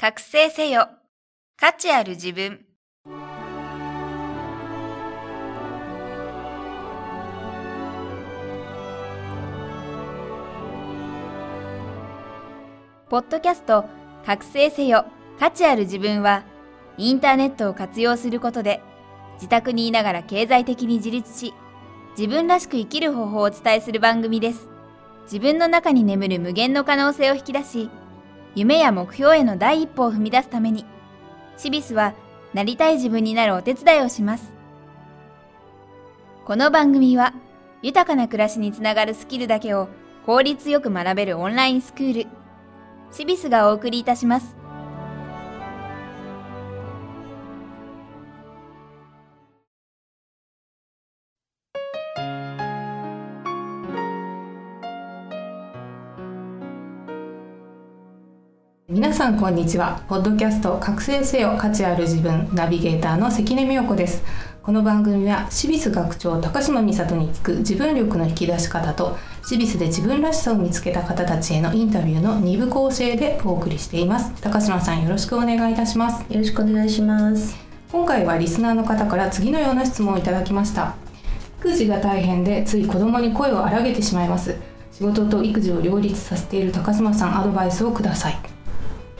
覚醒せよ。価値ある自分。ポッドキャスト覚醒せよ。価値ある自分は、インターネットを活用することで、自宅にいながら経済的に自立し、自分らしく生きる方法をお伝えする番組です。自分の中に眠る無限の可能性を引き出し、夢や目標への第一歩を踏み出すために、シビスはなりたい自分になるお手伝いをします。この番組は、豊かな暮らしにつながるスキルだけを効率よく学べるオンラインスクール、シビスがお送りいたします。さんこんにちは。ポッドキャスト覚醒せよ価値ある自分ナビゲーターの関根美代子です。この番組はシビス学長高島美里に聞く自分力の引き出し方とシビスで自分らしさを見つけた方たちへのインタビューの2部構成でお送りしています。高島さんよろしくお願いいたします。よろしくお願いします。今回はリスナーの方から次のような質問をいただきました。育児が大変でつい子供に声を荒げてしまいます。仕事と育児を両立させている高島さんアドバイスをください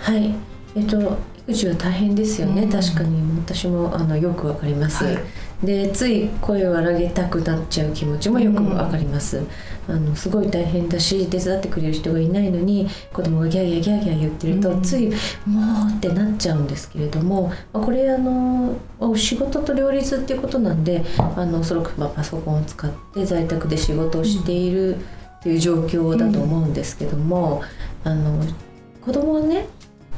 はい。えっと育児は大変ですよね、うん。確かに。私もあのよくわかります、はい。でつい声を荒げたくなっちゃう気持ちもよくわかります、あのすごい大変だし手伝ってくれる人がいないのに子供がギャーギャーギャーギャー言ってると、うん。ついもうってなっちゃうんですけれどもまあこれあのお仕事と両立っていうことなんであのおそらくまあパソコンを使って在宅で仕事をしているっていう状況だと思うんですけども、あの子供がね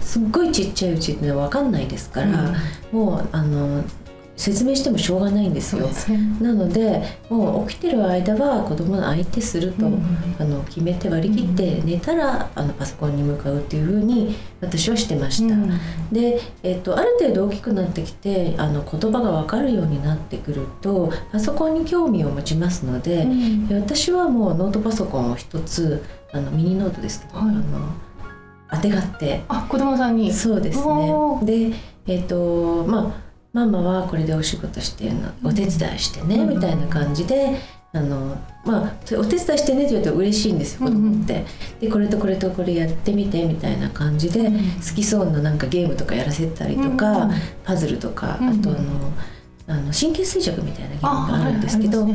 すっごいちっちゃいうちってのは分かんないですから、もうあの説明してもしょうがないんですよ。すね。なのでもう起きてる間は子供の相手すると、うんあの決めて割り切って寝たらあのパソコンに向かうっていうふうに私はしてました。うん。で、えっとある程度大きくなってきてあの言葉が分かるようになってくるとパソコンに興味を持ちますので、うん。で私はもうノートパソコンを一つあのミニノートですけど、はい。あの当てがって。あ子供さんに。そうですね。でえっ、とまあママはこれでお仕事してるのお手伝いしてね、うんみたいな感じであのまあお手伝いしてねって言うと嬉しいんですよ子供って、でこれとこれとこれやってみてみたいな感じで、うん好きそうななんかゲームとかやらせたりとか、うんパズルとか、うん。あとあのあの神経衰弱みたいなゲームがあるんですけど、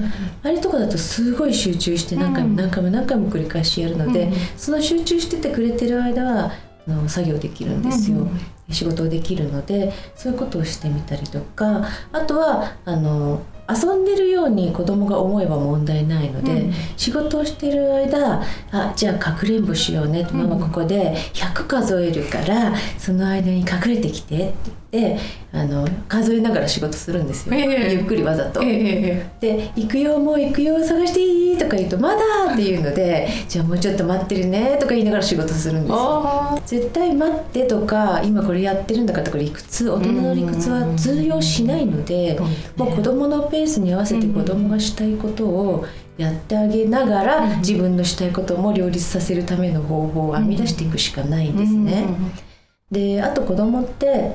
あれとかだとすごい集中して何回もうん。何回も何回も繰り返しやるので、うん。その集中しててくれてる間はあの作業できるんですよ、うん仕事をできるのでそういうことをしてみたりとかあとはあの遊んでるように子供が思えば問題ないので、うん。仕事をしてる間あじゃあかくれんぼしようね、ママここで100数えるからその間に隠れてきてって言ってあの数えながら仕事するんですよ、ええ。ゆっくりわざと。えええ。で「行くよもう行くよ探していい?」とか言うと「まだ!」って言うので「じゃあもうちょっと待ってるね」とか言いながら仕事するんですよ。あ絶対待ってとか今これやってるんだからとか理屈大人の理屈は通用しないのでもう子供のペースに合わせて子供がしたいことをやってあげながら自分のしたいことも両立させるための方法を編み出していくしかないんですね。であと子供って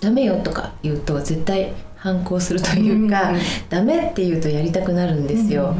ダメよとか言うと絶対反抗するというか、うんダメって言うとやりたくなるんですよ。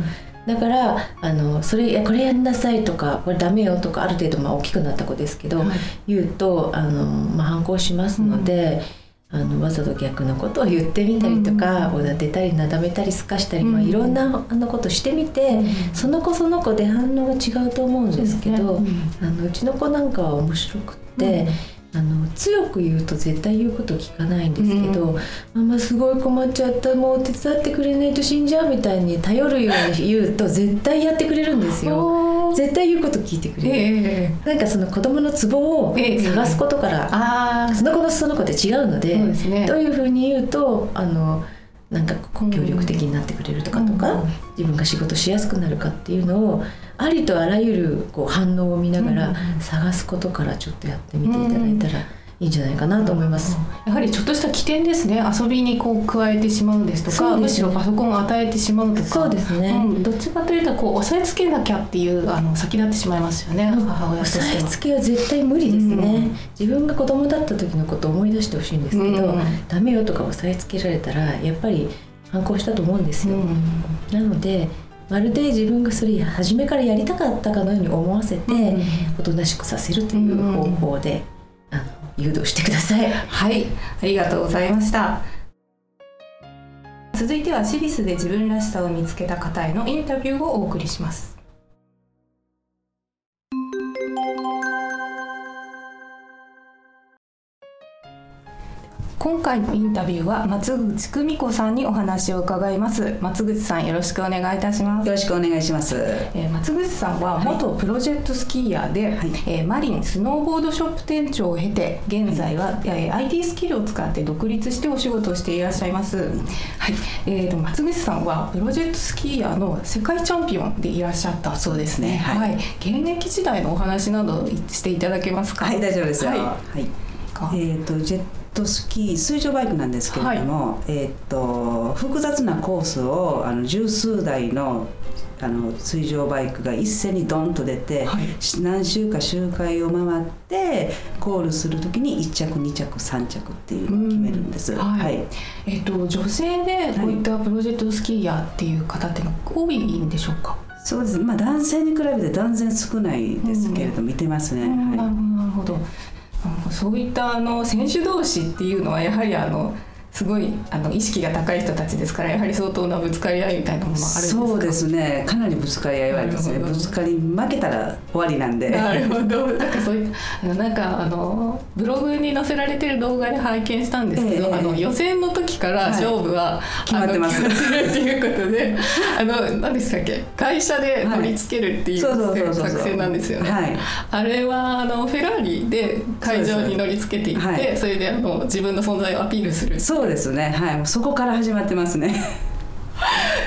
だからあのそれこれやんなさいとかこれダメよとかある程度まあ大きくなった子ですけど、はい。言うとあの、まあ、反抗しますので、あのわざと逆のことを言ってみたりとか、うん。おだてたりなだめたりすかしたり、まあ、うん。いろんなあのことしてみて、うん。その子その子で反応が違うと思うんですけどそうね。あのうちの子なんかは面白くって。あの強く言うと絶対言うこと聞かないんですけど、うん。ママすごい困っちゃったもう手伝ってくれないと死んじゃうみたいに頼るように言うと絶対やってくれるんですよ。絶対言うこと聞いてくれる、ええなんかその子供のツボをええ。探すことから、ああその子のその子で違うのでねどういうふうに言うとあのなんか協力的になってくれるとかとか、うん自分が仕事しやすくなるかっていうのをありとあらゆるこう反応を見ながらうん探すことからちょっとやってみていただいたらいいんじゃないかなと思います。やはりちょっとした起点ですね。遊びにこう加えてしまうんですとかむしろパソコンを与えてしまうとか。そうですね。うん、どっちかというとこう押さえつけなきゃっていうあの先立ってしまいますよね、母親と押しては。さえつけは絶対無理ですね、うん。自分が子供だった時のことを思い出してほしいんですけど、うん。ダメよとか押さえつけられたらやっぱり反抗したと思うんですよ、なのでまるで自分がそれ初めからやりたかったかのように思わせて、うん。おとなしくさせるという方法で、誘導してください。はい、ありがとうございました。続いてはシリスで自分らしさを見つけた方へのインタビューをお送りします。今回のインタビューは松口久美子さんにお話を伺います。松口さんよろしくお願いいたします。よろしくお願いします。えー松口さんは元プロジェクトスキーヤーで、はい。えーマリンスノーボードショップ店長を経て現在は、えー IT スキルを使って独立してお仕事をしていらっしゃいます、はい。えーと松口さんはプロジェクトスキーヤーの世界チャンピオンでいらっしゃった。そうですね。はい。現役時代のお話などしていただけますか？はい、大丈夫ですよ。はい。はい。か。えっ、とジェットスキー水上バイクなんですけれども、えっ、と複雑なコースをあの十数台のあの水上バイクが一斉にドンと出て、はい。し何周か周回を回ってコールするときに1着2着3着っていうのを決めるんです。うん。はい。えー、と女性でこういったプロジェクトスキーヤーっていう方っていうのは多いんでしょうか、そうです。まあ男性に比べて断然少ないですけれど、見てますね。はほどなるほどそういったあの選手同士っていうのはやはりあのすごいあの意識が高い人たちですからやはり相当なぶつかり合いみたいなものもあるんですか？そうですね。かなりぶつかり合いはありますね。ぶつかり負けたら終わりなんで。なるほど。なんかそういったなんかあのブログに載せられてる動画で拝見したんですけど、ええあの予選の時から勝負は、決まってますっていうことで、あの何でしたっけ？会社で乗り付けるっていう作戦なんですよね。はい。あれはあのフェラーリで会場に乗り付けていって、それであの自分の存在をアピールする。そうですね。はい。そこから始まってますね。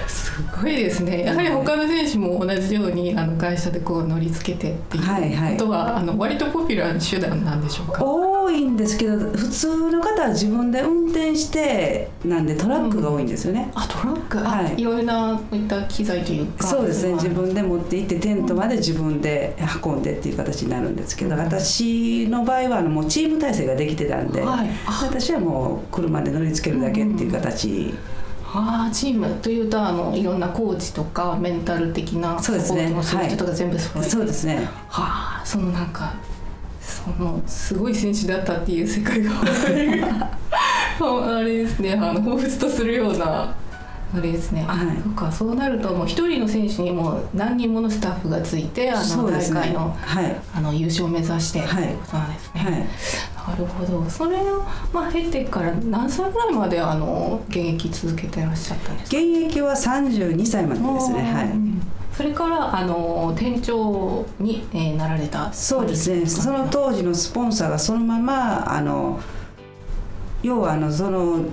すごいですね。やはり他の選手も同じようにあの会社でこう乗り付けてってはいはいいうことは、あの割とポピュラーな手段なんでしょうか？多いんですけど、普通の方は自分で運転してなんでトラックが多いんですよね。あトラック、あはい。いろいろなこういった機材というか。そうです。ね。自分分で持って行ってテントまで自分で運んでっていう形になるんですけど、私の場合はあのもうチーム体制ができてたんで、はい。あ。私はもう車で乗り付けるだけっていう形。あーチームというとあのいろんなコーチとかメンタル的なサポそうですね。ートの人とか全部揃えて、そうですね。はあそのなんかそのすごい選手だったっていう世界が あれですねあの彷彿とするようなあれですね、あはいそうかそうなるともう一人の選手にも何人ものスタッフがついてあの大。会のはい。あの優勝を目指してとはいいうことなんですね。はい。なるほどそれを、まあ、経てから何歳ぐらいまであの現役続けてらっしゃったんですか？現役は32歳までですね。はい。それからあの店長に、えーなられたそうですね。その当時のスポンサーがそのままあの要はあのその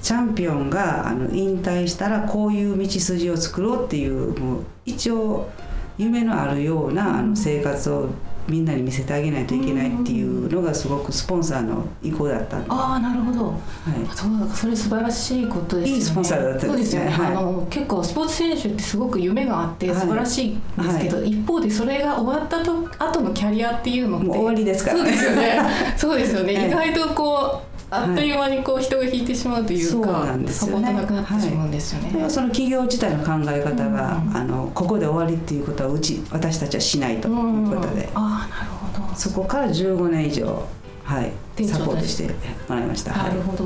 チャンピオンがあの引退したらこういう道筋を作ろうっていうもう一応夢のあるようなあの生活をみんなに見せてあげないといけないっていうのがすごくスポンサーの意向だったああなるほど。い、そうだそれ素晴らしいことですよね。いいスポンサーだったですね。そうですよね、はい。あの結構スポーツ選手ってすごく夢があってはい。素晴らしいんですけど、一方でそれが終わったと後のキャリアっていうのって終わりですから。ねそうですよね。そうですよね、はい。意外とこうあっという間にこう人が引いてしまうというそうか、なんですよね。サポートなくなってしまうんですよね、はその企業自体の考え方が、うん。あのここで終わりっていうことはうち私たちはしないということで、ああなるほど。そこから15年以上、はい、サポートしてもらいました。はい。なるほど。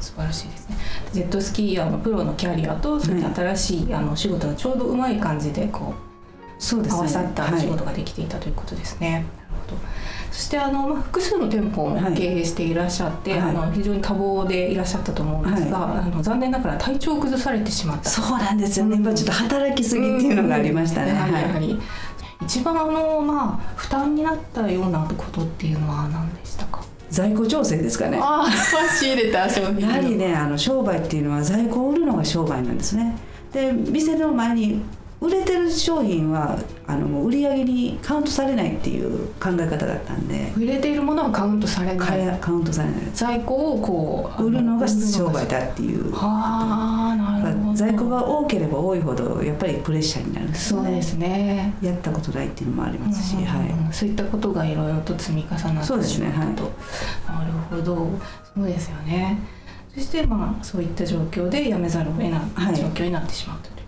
素晴らしいですね。ジェットスキーヤーのプロのキャリアとそういった新しい、あの仕事がちょうどうまい感じでこうそうですね。合わさったお仕事はができていたということですね。なるほどそしてあの、まあ、複数の店舗も経営していらっしゃって、はいあの非常に多忙でいらっしゃったと思うんですが、あの残念ながら体調を崩されてしまったい、そうなんですよね。今ちょっと働きすぎっていうのがありましたね。やはりやははいり一番あの、まあ、負担になったようなことっていうのは何でしたか？在庫調整ですかね。ああ仕入れた商品やはりね、あの商売っていうのは在庫を売るのが商売なんですね。で、店の前に売れてる商品はあのもう売り上げにカウントされないっていう考え方だったんで。売れているものはカウントされない。カウントされない。在庫をこう売るのが商売だだっていう。はあなるほど。在庫が多ければ多いほどやっぱりプレッシャーになるそうですね。やったことないっていうのもありますし、うんはい。そういったことがいろいろと積み重なってそうですねしまったと、なるほど。そうですよね。そしてまあそういった状況で辞めざるを得ないはい。状況になってしまったという。こと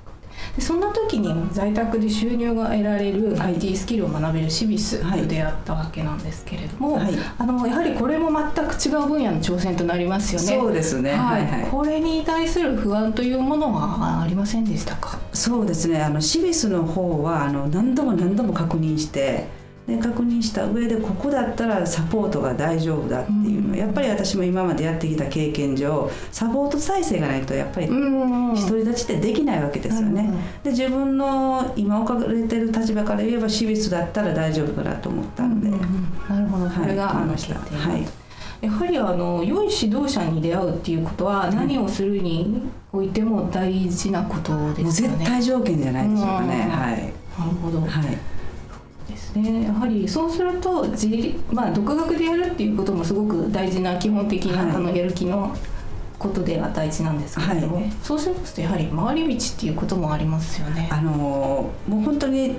で,、でそんな時に在宅で収入が得られる IT スキルを学べるシビスはい。と出会ったわけなんですけれども、はい。あのやはりこれも全く違う分野の挑戦となりますよね。そうですね。ははいい、はい。これに対する不安というものはありませんでしたか？そうですね。あのシビスの方はあの何度も何度も確認してで確認した上でここだったらサポートが大丈夫だっていうの。は、うん。やっぱり私も今までやってきた経験上サポート体制がないとやっぱりん。独り立ちってできないわけですよね。で自分の今置かれてる立場から言えばシビスだったら大丈夫かなと思ったんで、うんうんうん。なるほど、それが、はいはい。やはりあの良い指導者に出会うっていうことは何をするにおいても大事なことですよね。絶対条件じゃないでしょうかね。うん。はい。なるほど、はいですね。やはりそうすると自力まあ独学でやるっていうこともすごく大事な基本的な、はいあのやる気のことでは大事なんですけれども、はいそうしますとやはり回り道っていうこともありますよね。あのーもう本当に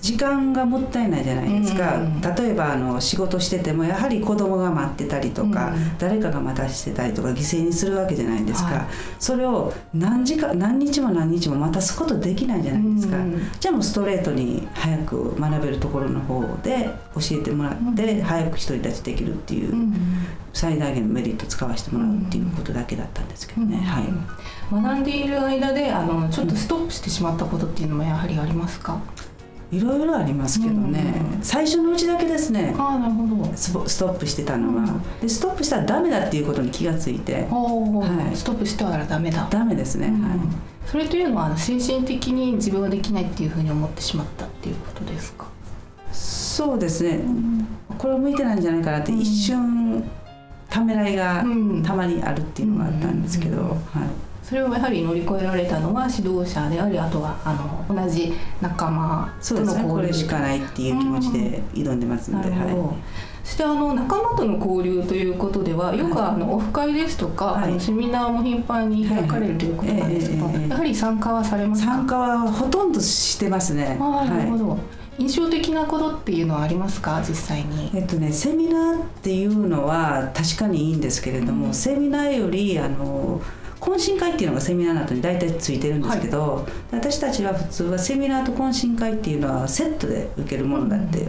時間がもったいないじゃないですか、うんうんうん。例えばあの仕事しててもやはり子供が待ってたりとか、うん誰かが待たしてたりとか犠牲にするわけじゃないですか、はい。それを何時間何日も何日も待たすことできないじゃないですか、うんじゃあもうストレートに早く学べるところの方で教えてもらって、早く独り立ちできるっていう、うん最大限のメリット使わせてもらうっていうことだけだったんですけどね、はい。学んでいる間であのちょっとストップしてしまったことっていうのもやはりありますか、いろいろありますけどね、うん。最初のうちだけですね。ああなるほど。ストップしてたのは、うん。でストップしたらダメだっていうことに気がついて。はい。ストップしたらダメだ、ダメですね、うん。はい。それというのはあの精神的に自分はできないっていうふうに思ってしまったっていうことですか、そうですね。これは向いてないんじゃないかなってうん。一瞬ためらいがうん。たまにあるっていうのがあったんですけど、うん。はい、それをやはり乗り越えられたのは指導者でありあとはあの同じ仲間そうですね。これしかないっていう気持ちで挑んでますので、なるほど、はそしてあの仲間との交流ということではよくあのオフ会ですとか、はい。あのセミナーも頻繁に開かれるということなんですけど、やはり参加はされい、ますか？参加はほとんどしてますね。ああなるほはい。ど、印象的なことっていうのはありますか？実際に。えっとね、セミナーっていうのは確かにいいんですけれども、うん。セミナーよりあの懇親会っていうのがセミナーの後に大体ついてるんですけど、私たちは普通はセミナーと懇親会っていうのはセットで受けるものだって、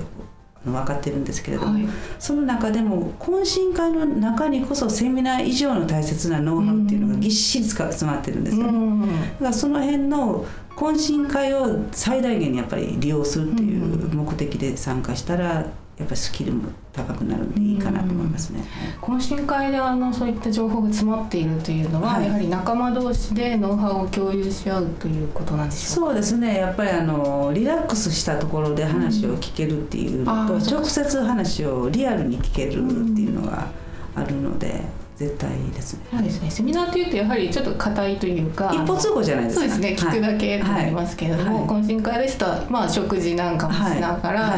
分かってるんですけれども、はい。その中でも懇親会の中にこそセミナー以上の大切なノウハウっていうのがぎっしり詰まってるんですよね。うんだからその辺の懇親会を最大限にやっぱり利用するっていう目的で参加したらやっぱりスキルも高くなるんでいいかなと思いますね。懇親会であのそういった情報が詰まっているというのは、はい。やはり仲間同士でノウハウを共有し合うということなんでしょうか？そうですね。やっぱりあのリラックスしたところで話を聞けるっていうのと、うん。直接話をリアルに聞けるっていうのがあるので絶対ですね。そうですね。セミナーというとやはりちょっと硬いというか一方通行じゃないですか。そうですね。聞くだけとなりますけれども、はい。懇親会ですと、まあ、食事なんかもしながら、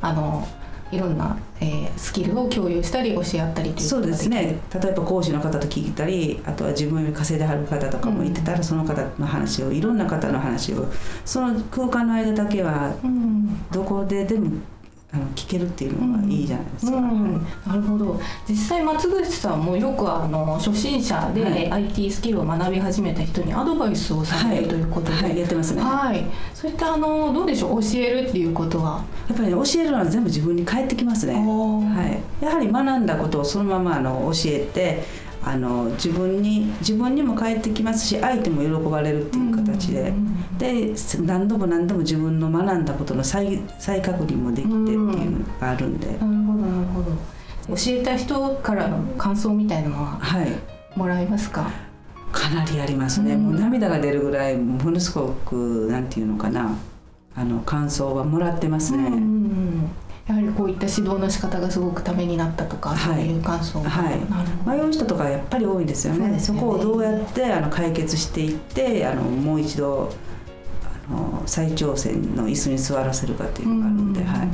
あのいろんな、えースキルを共有したり教え合ったりというそうですね。例えば講師の方と聞いたりあとは自分より稼いではる方とかもいてたら、その方の話をいろんな方の話をその空間の間だけはうん。どこででもあの聞けるっていうのがいいじゃないですか。うん。なるほど。実際松口さんもよくあの初心者で、はい。IT スキルを学び始めた人にアドバイスをされるということで、はい、やってますね。はい、そういったあのどうでしょう？教えるっていうことは、やっぱりね教えるのは全部自分に返ってきますね。はい、やはり学んだことをそのままあの教えてあの自分に自分にも返ってきますし相手も喜ばれるっていう形で、で何度も何度も自分の学んだことの再再確認もできてっていうのがあるんで、なるほどなるほど。教えた人からの感想みたいなのははい。もらえますか？かなりありますね、うん。もう涙が出るぐらいものすごくなんていうのかな。あの感想はもらってますね。うんやはりこういった指導の仕方がすごくためになったとか、はい。そういう感想。が、はい。迷う人とかやっぱり多いんですよね。ね。こをどうやってあの解決していってあのもう一度ああの再挑戦の椅子に座らせるかっていうのがあるんで、はい。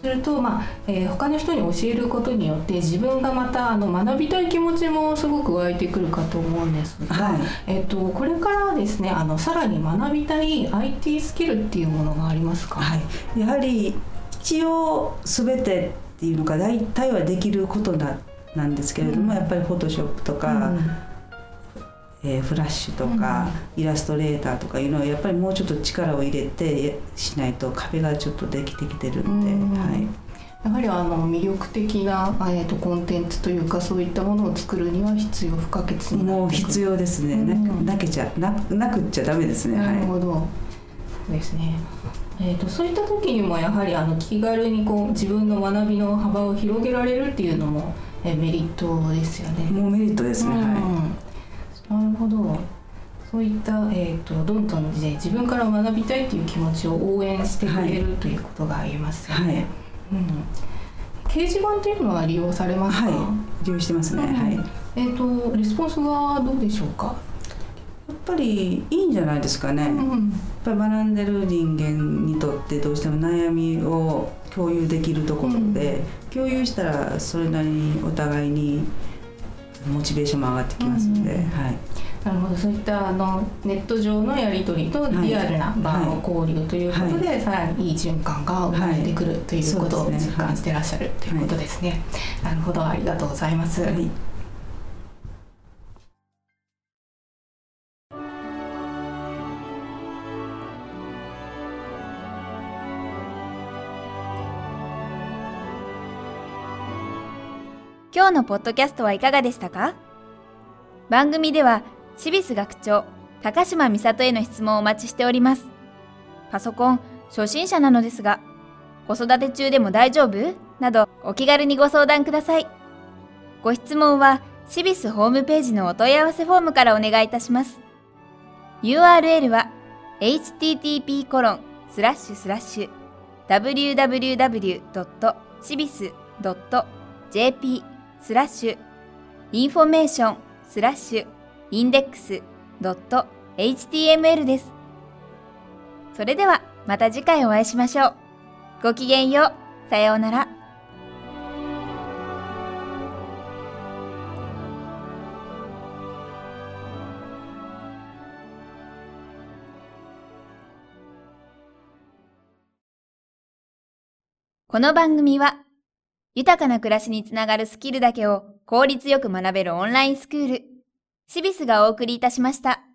すると、まあえー、他の人に教えることによって自分がまたあの学びたい気持ちもすごく湧いてくるかと思うんですが、はい。えー、とこれからですねあのさらに学びたい IT スキルっていうものがありますか、はい、やはり一応全てっていうのが大体はできることななんですけれども、うん。やっぱりフォトショップとか、えーフラッシュとか、イラストレーターとかいうのはやっぱりもうちょっと力を入れてしないと壁がちょっとできてきてるんで、うん。はい、やはりあの魅力的な、えー、とコンテンツというかそういったものを作るには必要不可欠になもうってくる。必要ですね、なうんなけちゃななくっちゃダメですね、なるはほど、そうですね。えー、とそういった時にもやはりあの気軽にこう自分の学びの幅を広げられるっていうのも、えーメリットですよい、ね。もうメリットですね、はうん。なるほど。そういった、えー、とどんどん、ね、自分から学びたいという気持ちを応援してくれる、ということが言えますい、よね。はい、うん、掲示板というのは利用されますか、はい、利用してますね、うん。はい。やっえー、とレスポンスはどうでしょうか、ぱりいいんじゃないですかね。うん。やっぱり学んでる人間にとってどうしても悩みを共有できるところで、共有したらそれなりにお互いにモチベーションも上がってきますので、うん。はい、なるほど。そういったあのネット上のやり取りとはいリアルな場の交流ということで、さらにいい循環が生まれてくるということを実感してらっしゃるということですね。なるほど。ありがとうございます。今日のポッドキャストはいかがでしたか？番組では、シビス学長、高島美里への質問をお待ちしております。パソコン、初心者なのですが、子育て中でも大丈夫？など、お気軽にご相談ください。ご質問は、シビスホームページのお問い合わせフォームからお願いいたします。URL は、http コロンスラッシュスラッシュ www.cibis.jp スラッシュインフォメーションスラッシュインデックスドット .html です。それではまた次回お会いしましょう。ごきげんよう。さようなら。この番組は、豊かな暮らしにつながるスキルだけを効率よく学べるオンラインスクール、シビスがお送りいたしました。